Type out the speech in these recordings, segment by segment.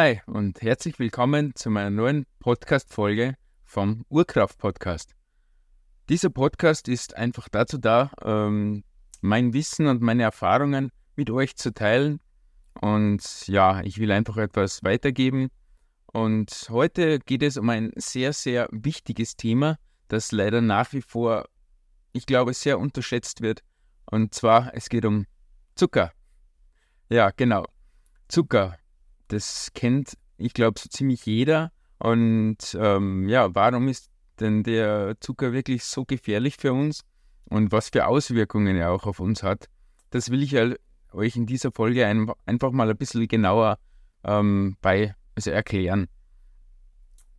Hi und herzlich willkommen zu meiner neuen Podcast-Folge vom Urkraft-Podcast. Dieser Podcast ist einfach dazu da, ähm, mein Wissen und meine Erfahrungen mit euch zu teilen. Und ja, ich will einfach etwas weitergeben. Und heute geht es um ein sehr, sehr wichtiges Thema, das leider nach wie vor, ich glaube, sehr unterschätzt wird. Und zwar, es geht um Zucker. Ja, genau. Zucker das kennt, ich glaube, so ziemlich jeder. Und ähm, ja, warum ist denn der Zucker wirklich so gefährlich für uns und was für Auswirkungen er auch auf uns hat? Das will ich euch in dieser Folge ein, einfach mal ein bisschen genauer ähm, bei, also erklären.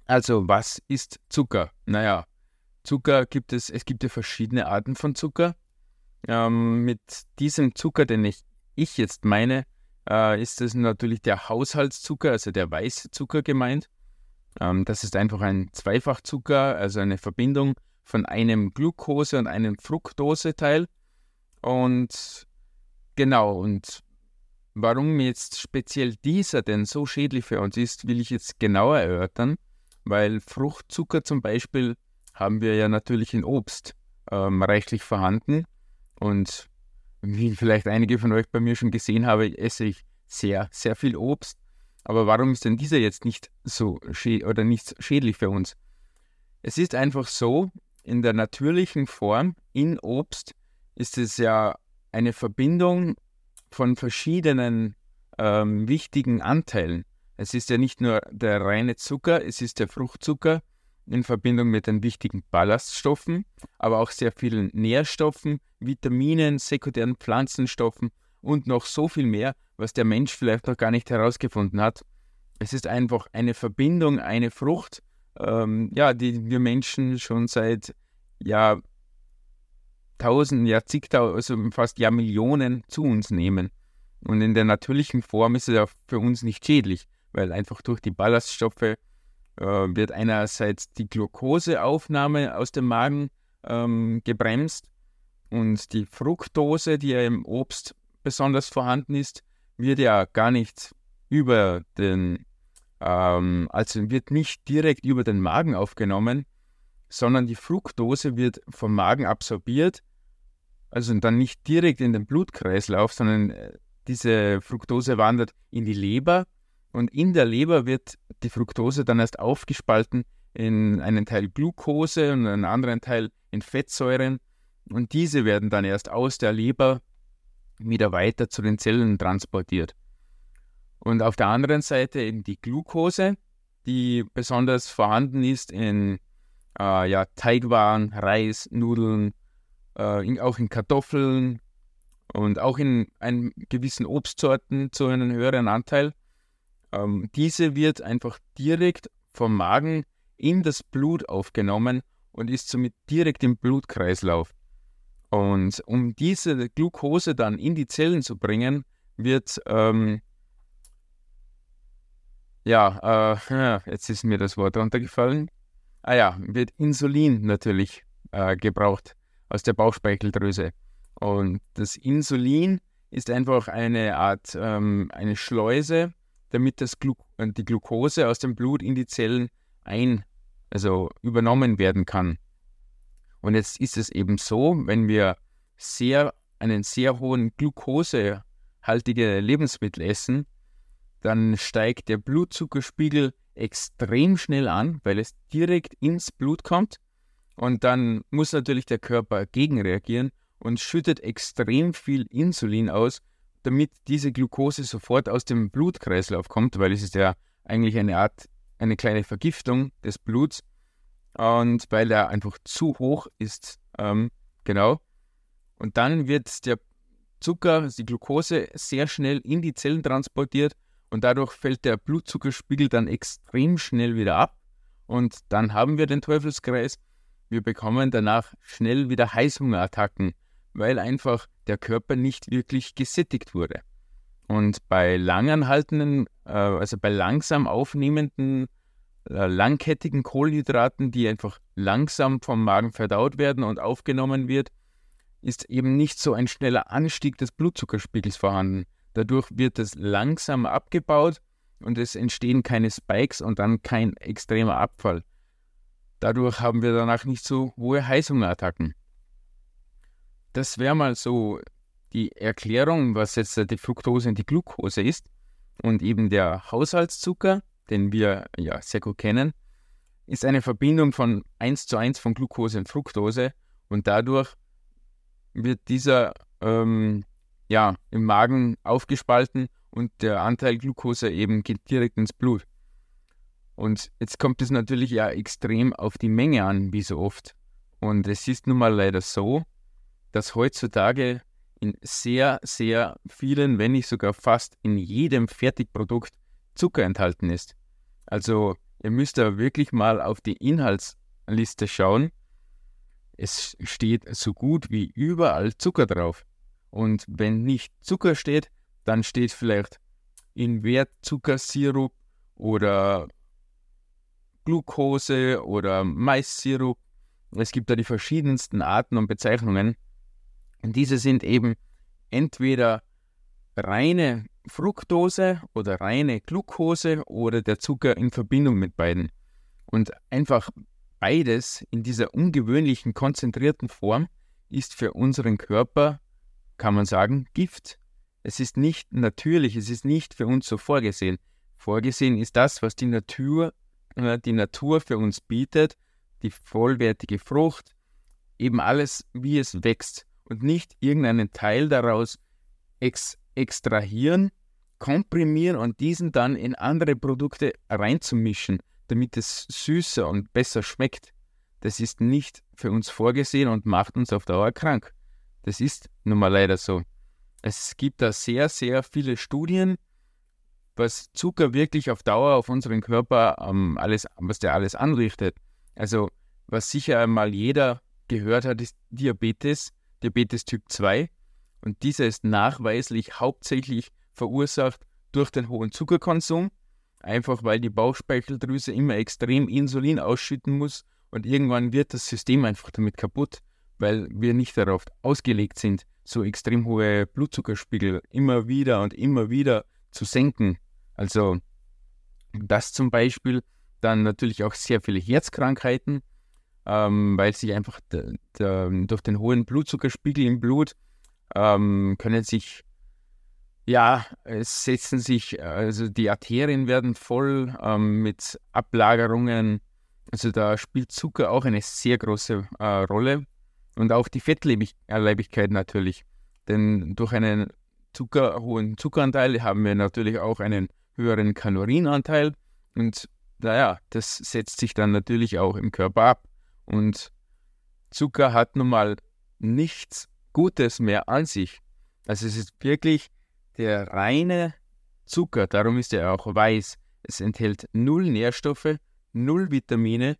Also, was ist Zucker? Naja, Zucker gibt es, es gibt ja verschiedene Arten von Zucker. Ähm, mit diesem Zucker, den ich, ich jetzt meine, äh, ist es natürlich der Haushaltszucker, also der weiße Zucker gemeint. Ähm, das ist einfach ein Zweifachzucker, also eine Verbindung von einem Glucose und einem Fructose-Teil. Und genau, und warum jetzt speziell dieser denn so schädlich für uns ist, will ich jetzt genauer erörtern, weil Fruchtzucker zum Beispiel haben wir ja natürlich in Obst ähm, reichlich vorhanden. Und wie vielleicht einige von euch bei mir schon gesehen haben, esse ich sehr, sehr viel Obst. Aber warum ist denn dieser jetzt nicht so oder nicht schädlich für uns? Es ist einfach so, in der natürlichen Form in Obst ist es ja eine Verbindung von verschiedenen ähm, wichtigen Anteilen. Es ist ja nicht nur der reine Zucker, es ist der Fruchtzucker, in Verbindung mit den wichtigen Ballaststoffen, aber auch sehr vielen Nährstoffen, Vitaminen, sekundären Pflanzenstoffen und noch so viel mehr, was der Mensch vielleicht noch gar nicht herausgefunden hat. Es ist einfach eine Verbindung, eine Frucht, ähm, ja, die wir Menschen schon seit ja, tausend, ja, zigtausend, also fast Jahrmillionen zu uns nehmen. Und in der natürlichen Form ist es ja für uns nicht schädlich, weil einfach durch die Ballaststoffe wird einerseits die Glukoseaufnahme aus dem Magen ähm, gebremst und die Fructose, die ja im Obst besonders vorhanden ist, wird ja gar nicht über den, ähm, also wird nicht direkt über den Magen aufgenommen, sondern die Fructose wird vom Magen absorbiert, also dann nicht direkt in den Blutkreislauf, sondern äh, diese Fructose wandert in die Leber und in der Leber wird die Fructose dann erst aufgespalten in einen Teil Glucose und einen anderen Teil in Fettsäuren. Und diese werden dann erst aus der Leber wieder weiter zu den Zellen transportiert. Und auf der anderen Seite eben die Glucose, die besonders vorhanden ist in äh, ja, Teigwaren, Reis, Nudeln, äh, in, auch in Kartoffeln und auch in einem gewissen Obstsorten zu einem höheren Anteil. Ähm, diese wird einfach direkt vom Magen in das Blut aufgenommen und ist somit direkt im Blutkreislauf. Und um diese Glucose dann in die Zellen zu bringen, wird, ähm, ja, äh, jetzt ist mir das Wort runtergefallen. Ah ja, wird Insulin natürlich äh, gebraucht aus der Bauchspeicheldrüse. Und das Insulin ist einfach eine Art, ähm, eine Schleuse, damit das Glu äh, die Glucose aus dem Blut in die Zellen ein, also übernommen werden kann. Und jetzt ist es eben so, wenn wir sehr, einen sehr hohen glukosehaltige Lebensmittel essen, dann steigt der Blutzuckerspiegel extrem schnell an, weil es direkt ins Blut kommt. Und dann muss natürlich der Körper gegenreagieren und schüttet extrem viel Insulin aus, damit diese Glucose sofort aus dem Blutkreislauf kommt, weil es ist ja eigentlich eine Art, eine kleine Vergiftung des Bluts und weil er einfach zu hoch ist, ähm, genau. Und dann wird der Zucker, die Glucose, sehr schnell in die Zellen transportiert und dadurch fällt der Blutzuckerspiegel dann extrem schnell wieder ab und dann haben wir den Teufelskreis. Wir bekommen danach schnell wieder Heißhungerattacken, weil einfach der Körper nicht wirklich gesättigt wurde. Und bei langanhaltenden, äh, also bei langsam aufnehmenden, äh, langkettigen Kohlenhydraten, die einfach langsam vom Magen verdaut werden und aufgenommen wird, ist eben nicht so ein schneller Anstieg des Blutzuckerspiegels vorhanden. Dadurch wird es langsam abgebaut und es entstehen keine Spikes und dann kein extremer Abfall. Dadurch haben wir danach nicht so hohe Heißhungerattacken. Das wäre mal so die Erklärung, was jetzt die Fructose und die Glucose ist. Und eben der Haushaltszucker, den wir ja sehr gut kennen, ist eine Verbindung von 1 zu 1 von Glucose und Fructose und dadurch wird dieser ähm, ja, im Magen aufgespalten und der Anteil Glucose eben geht direkt ins Blut. Und jetzt kommt es natürlich ja extrem auf die Menge an, wie so oft. Und es ist nun mal leider so, dass heutzutage in sehr, sehr vielen, wenn nicht sogar fast in jedem Fertigprodukt Zucker enthalten ist. Also ihr müsst da wirklich mal auf die Inhaltsliste schauen. Es steht so gut wie überall Zucker drauf. Und wenn nicht Zucker steht, dann steht vielleicht Invertzuckersirup oder Glucose oder Maissirup. Es gibt da die verschiedensten Arten und Bezeichnungen. Und diese sind eben entweder reine Fructose oder reine Glucose oder der Zucker in Verbindung mit beiden. Und einfach beides in dieser ungewöhnlichen konzentrierten Form ist für unseren Körper kann man sagen, Gift. Es ist nicht natürlich, es ist nicht für uns so vorgesehen. Vorgesehen ist das, was die Natur, äh, die Natur für uns bietet, die vollwertige Frucht, eben alles, wie es wächst und nicht irgendeinen Teil daraus ex extrahieren, komprimieren und diesen dann in andere Produkte reinzumischen, damit es süßer und besser schmeckt. Das ist nicht für uns vorgesehen und macht uns auf Dauer krank. Das ist nun mal leider so. Es gibt da sehr, sehr viele Studien, was Zucker wirklich auf Dauer auf unseren Körper ähm, alles, was der alles anrichtet. Also, was sicher einmal jeder gehört hat, ist Diabetes, Diabetes Typ 2. Und dieser ist nachweislich hauptsächlich verursacht durch den hohen Zuckerkonsum, einfach weil die Bauchspeicheldrüse immer extrem Insulin ausschütten muss und irgendwann wird das System einfach damit kaputt weil wir nicht darauf ausgelegt sind, so extrem hohe Blutzuckerspiegel immer wieder und immer wieder zu senken. Also das zum Beispiel, dann natürlich auch sehr viele Herzkrankheiten, ähm, weil sich einfach durch den hohen Blutzuckerspiegel im Blut ähm, können sich, ja, es setzen sich, also die Arterien werden voll ähm, mit Ablagerungen. Also da spielt Zucker auch eine sehr große äh, Rolle. Und auch die Fettleibigkeit natürlich. Denn durch einen Zucker, hohen Zuckeranteil haben wir natürlich auch einen höheren Kalorienanteil. Und naja, das setzt sich dann natürlich auch im Körper ab. Und Zucker hat nun mal nichts Gutes mehr an sich. Also es ist wirklich der reine Zucker, darum ist er auch weiß. Es enthält null Nährstoffe, null Vitamine,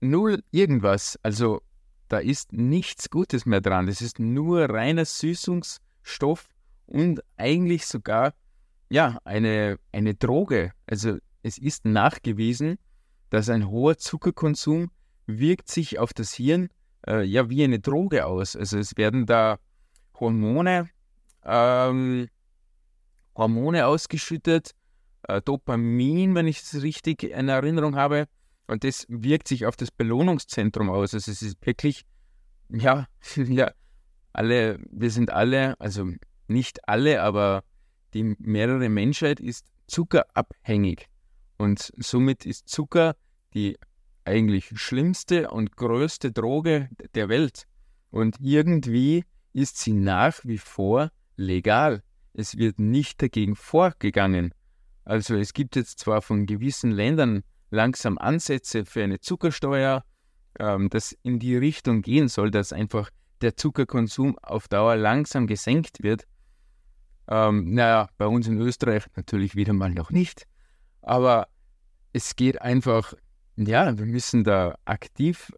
null irgendwas. Also da ist nichts Gutes mehr dran. Das ist nur reiner Süßungsstoff und eigentlich sogar ja, eine, eine Droge. Also es ist nachgewiesen, dass ein hoher Zuckerkonsum wirkt sich auf das Hirn äh, ja wie eine Droge aus. Also es werden da Hormone, ähm, Hormone ausgeschüttet, äh, Dopamin, wenn ich es richtig in Erinnerung habe, und das wirkt sich auf das Belohnungszentrum aus. Also es ist wirklich, ja, ja, alle, wir sind alle, also nicht alle, aber die mehrere Menschheit ist zuckerabhängig. Und somit ist Zucker die eigentlich schlimmste und größte Droge der Welt. Und irgendwie ist sie nach wie vor legal. Es wird nicht dagegen vorgegangen. Also es gibt jetzt zwar von gewissen Ländern langsam Ansätze für eine Zuckersteuer, ähm, das in die Richtung gehen soll, dass einfach der Zuckerkonsum auf Dauer langsam gesenkt wird. Ähm, naja, bei uns in Österreich natürlich wieder mal noch nicht. Aber es geht einfach, ja, wir müssen da aktiv,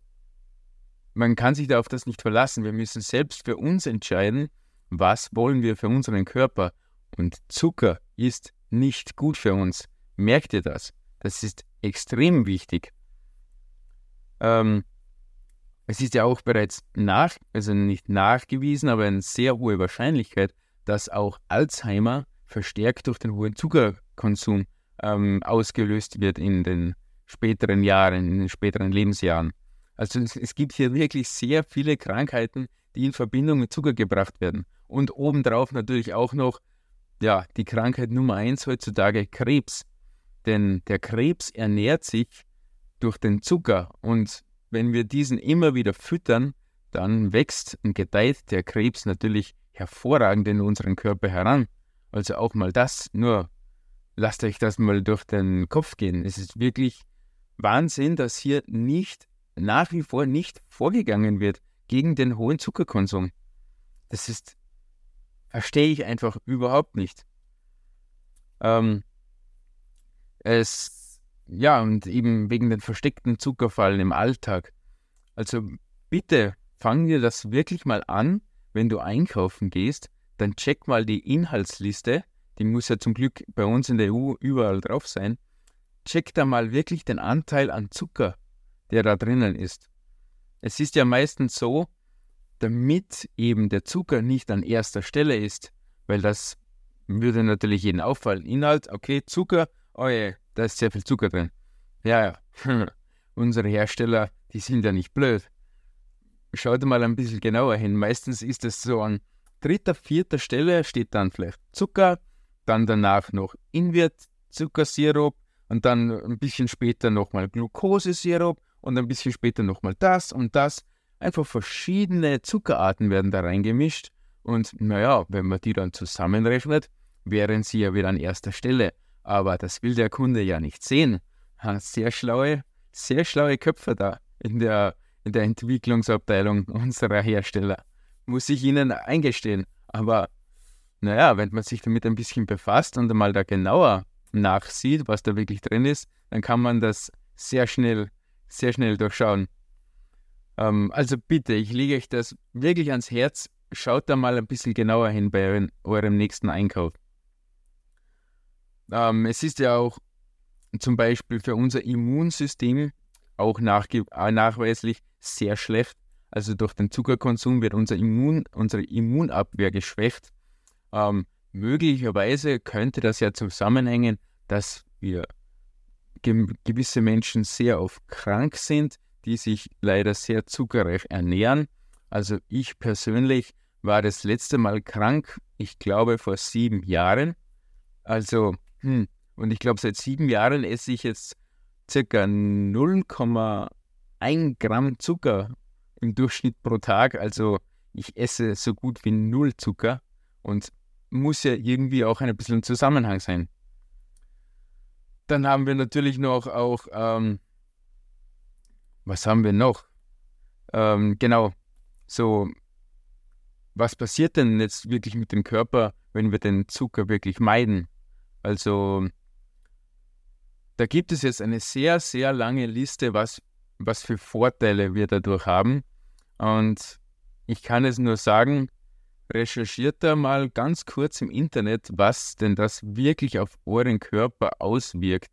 man kann sich da auf das nicht verlassen. Wir müssen selbst für uns entscheiden, was wollen wir für unseren Körper. Und Zucker ist nicht gut für uns. Merkt ihr das? Das ist extrem wichtig. Ähm, es ist ja auch bereits nach, also nicht nachgewiesen, aber eine sehr hohe Wahrscheinlichkeit, dass auch Alzheimer verstärkt durch den hohen Zucker, Zuckerkonsum ähm, ausgelöst wird in den späteren Jahren, in den späteren Lebensjahren. Also es, es gibt hier wirklich sehr viele Krankheiten, die in Verbindung mit Zucker gebracht werden. Und obendrauf natürlich auch noch, ja, die Krankheit Nummer eins heutzutage, Krebs. Denn der Krebs ernährt sich durch den Zucker. Und wenn wir diesen immer wieder füttern, dann wächst und gedeiht der Krebs natürlich hervorragend in unseren Körper heran. Also auch mal das, nur lasst euch das mal durch den Kopf gehen. Es ist wirklich Wahnsinn, dass hier nicht, nach wie vor nicht vorgegangen wird gegen den hohen Zuckerkonsum. Das ist, verstehe ich einfach überhaupt nicht. Ähm, es, ja, und eben wegen den versteckten Zuckerfallen im Alltag. Also bitte fangen wir das wirklich mal an, wenn du einkaufen gehst, dann check mal die Inhaltsliste. Die muss ja zum Glück bei uns in der EU überall drauf sein. Check da mal wirklich den Anteil an Zucker, der da drinnen ist. Es ist ja meistens so, damit eben der Zucker nicht an erster Stelle ist, weil das würde natürlich jeden auffallen. Inhalt, okay, Zucker, oh je, da ist sehr viel Zucker drin. Ja, ja, unsere Hersteller, die sind ja nicht blöd. Schaut mal ein bisschen genauer hin. Meistens ist es so an dritter, vierter Stelle steht dann vielleicht Zucker, dann danach noch Invertzuckersirup und dann ein bisschen später nochmal Glukosesirup und ein bisschen später nochmal das und das. Einfach verschiedene Zuckerarten werden da reingemischt und naja, wenn man die dann zusammenrechnet, wären sie ja wieder an erster Stelle. Aber das will der Kunde ja nicht sehen. Sehr schlaue, sehr schlaue Köpfe da in der, in der Entwicklungsabteilung unserer Hersteller. Muss ich Ihnen eingestehen. Aber naja, wenn man sich damit ein bisschen befasst und einmal da genauer nachsieht, was da wirklich drin ist, dann kann man das sehr schnell, sehr schnell durchschauen. Ähm, also bitte, ich lege euch das wirklich ans Herz. Schaut da mal ein bisschen genauer hin bei eurem nächsten Einkauf. Ähm, es ist ja auch zum Beispiel für unser Immunsystem auch äh, nachweislich sehr schlecht. Also durch den Zuckerkonsum wird unser Immun, unsere Immunabwehr geschwächt. Ähm, möglicherweise könnte das ja zusammenhängen, dass wir ge gewisse Menschen sehr oft krank sind, die sich leider sehr zuckerreich ernähren. Also ich persönlich war das letzte Mal krank, ich glaube vor sieben Jahren. Also, hm, und ich glaube seit sieben Jahren esse ich jetzt circa 0,1 Gramm Zucker im Durchschnitt pro Tag. Also ich esse so gut wie null Zucker und muss ja irgendwie auch ein bisschen Zusammenhang sein. Dann haben wir natürlich noch auch, ähm, was haben wir noch? Ähm, genau, so, was passiert denn jetzt wirklich mit dem Körper, wenn wir den Zucker wirklich meiden? Also, da gibt es jetzt eine sehr, sehr lange Liste, was, was für Vorteile wir dadurch haben. Und ich kann es nur sagen, recherchiert da mal ganz kurz im Internet, was denn das wirklich auf euren Körper auswirkt.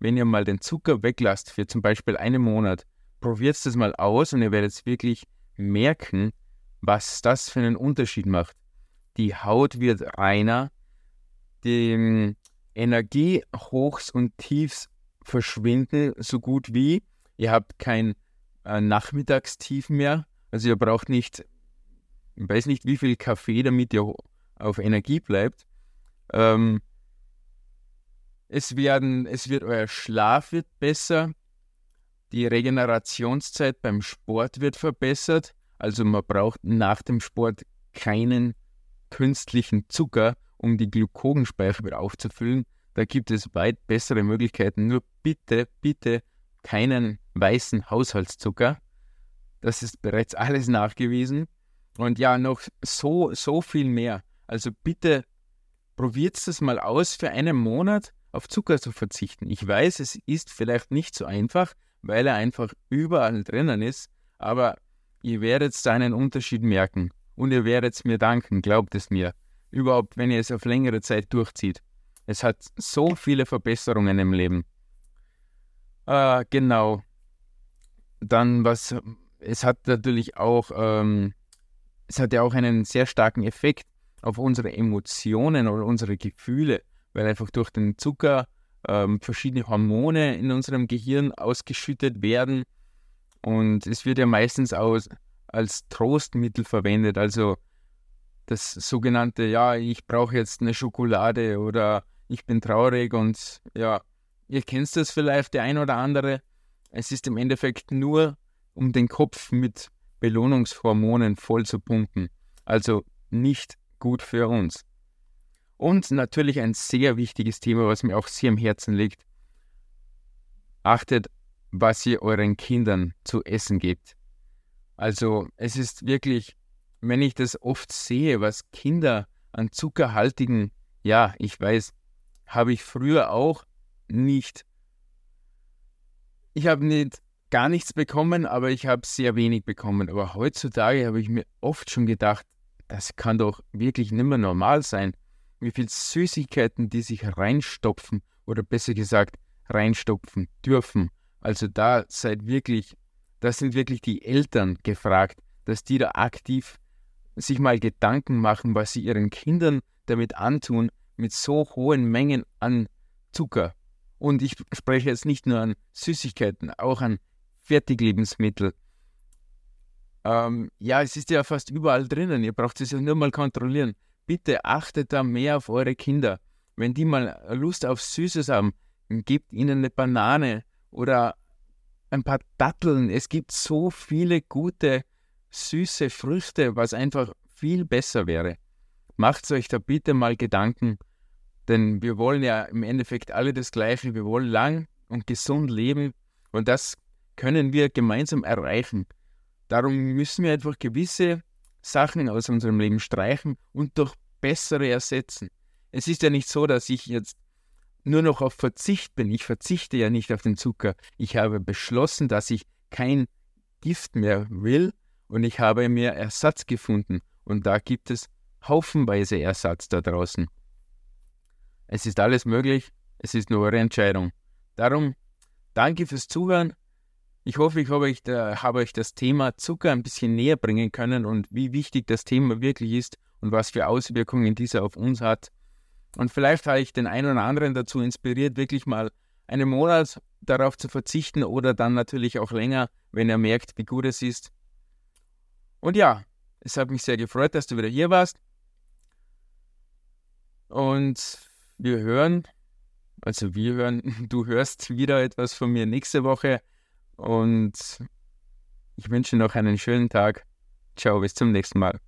Wenn ihr mal den Zucker weglasst für zum Beispiel einen Monat, probiert das mal aus und ihr werdet wirklich merken, was das für einen Unterschied macht. Die Haut wird reiner, die ähm, Energiehochs und Tiefs verschwinden so gut wie. Ihr habt kein äh, Nachmittagstief mehr, also ihr braucht nicht ich weiß nicht, wie viel Kaffee, damit ihr auf Energie bleibt. Ähm, es, werden, es wird, euer Schlaf wird besser, die Regenerationszeit beim Sport wird verbessert. Also man braucht nach dem Sport keinen künstlichen Zucker, um die Glukogenspeicher wieder aufzufüllen. Da gibt es weit bessere Möglichkeiten. Nur bitte, bitte keinen weißen Haushaltszucker. Das ist bereits alles nachgewiesen. Und ja, noch so, so viel mehr. Also bitte probiert es mal aus, für einen Monat auf Zucker zu verzichten. Ich weiß, es ist vielleicht nicht so einfach, weil er einfach überall drinnen ist, aber ihr werdet seinen Unterschied merken und ihr werdet es mir danken, glaubt es mir. Überhaupt, wenn ihr es auf längere Zeit durchzieht. Es hat so viele Verbesserungen im Leben. Äh, genau. Dann, was, es hat natürlich auch ähm, es hat ja auch einen sehr starken Effekt auf unsere Emotionen oder unsere Gefühle, weil einfach durch den Zucker ähm, verschiedene Hormone in unserem Gehirn ausgeschüttet werden. Und es wird ja meistens aus, als Trostmittel verwendet. Also das sogenannte, ja, ich brauche jetzt eine Schokolade oder ich bin traurig und ja, ihr kennt das vielleicht, der ein oder andere. Es ist im Endeffekt nur, um den Kopf mit Belohnungshormonen voll zu pumpen. Also nicht gut für uns. Und natürlich ein sehr wichtiges Thema, was mir auch sehr am Herzen liegt. Achtet, was ihr euren Kindern zu essen gebt. Also es ist wirklich, wenn ich das oft sehe, was Kinder an zuckerhaltigen, ja, ich weiß, habe ich früher auch nicht. Ich habe nicht gar nichts bekommen, aber ich habe sehr wenig bekommen. Aber heutzutage habe ich mir oft schon gedacht, das kann doch wirklich nicht mehr normal sein, wie viel Süßigkeiten die sich reinstopfen oder besser gesagt reinstopfen dürfen. Also da seid wirklich, da sind wirklich die Eltern gefragt, dass die da aktiv sich mal Gedanken machen, was sie ihren Kindern damit antun, mit so hohen Mengen an Zucker. Und ich spreche jetzt nicht nur an Süßigkeiten, auch an Fertiglebensmittel. Ähm, ja, es ist ja fast überall drinnen. Ihr braucht es ja nur mal kontrollieren. Bitte achtet da mehr auf eure Kinder. Wenn die mal Lust auf Süßes haben, gebt ihnen eine Banane oder ein paar Datteln. Es gibt so viele gute, süße Früchte, was einfach viel besser wäre. Macht euch da bitte mal Gedanken, denn wir wollen ja im Endeffekt alle das Gleiche. Wir wollen lang und gesund leben und das können wir gemeinsam erreichen. Darum müssen wir einfach gewisse Sachen aus unserem Leben streichen und durch bessere ersetzen. Es ist ja nicht so, dass ich jetzt nur noch auf Verzicht bin. Ich verzichte ja nicht auf den Zucker. Ich habe beschlossen, dass ich kein Gift mehr will und ich habe mir Ersatz gefunden. Und da gibt es haufenweise Ersatz da draußen. Es ist alles möglich, es ist nur eure Entscheidung. Darum danke fürs Zuhören. Ich hoffe, ich habe euch, da, habe euch das Thema Zucker ein bisschen näher bringen können und wie wichtig das Thema wirklich ist und was für Auswirkungen dieser auf uns hat. Und vielleicht habe ich den einen oder anderen dazu inspiriert, wirklich mal einen Monat darauf zu verzichten oder dann natürlich auch länger, wenn er merkt, wie gut es ist. Und ja, es hat mich sehr gefreut, dass du wieder hier warst. Und wir hören, also wir hören, du hörst wieder etwas von mir nächste Woche. Und ich wünsche noch einen schönen Tag. Ciao, bis zum nächsten Mal.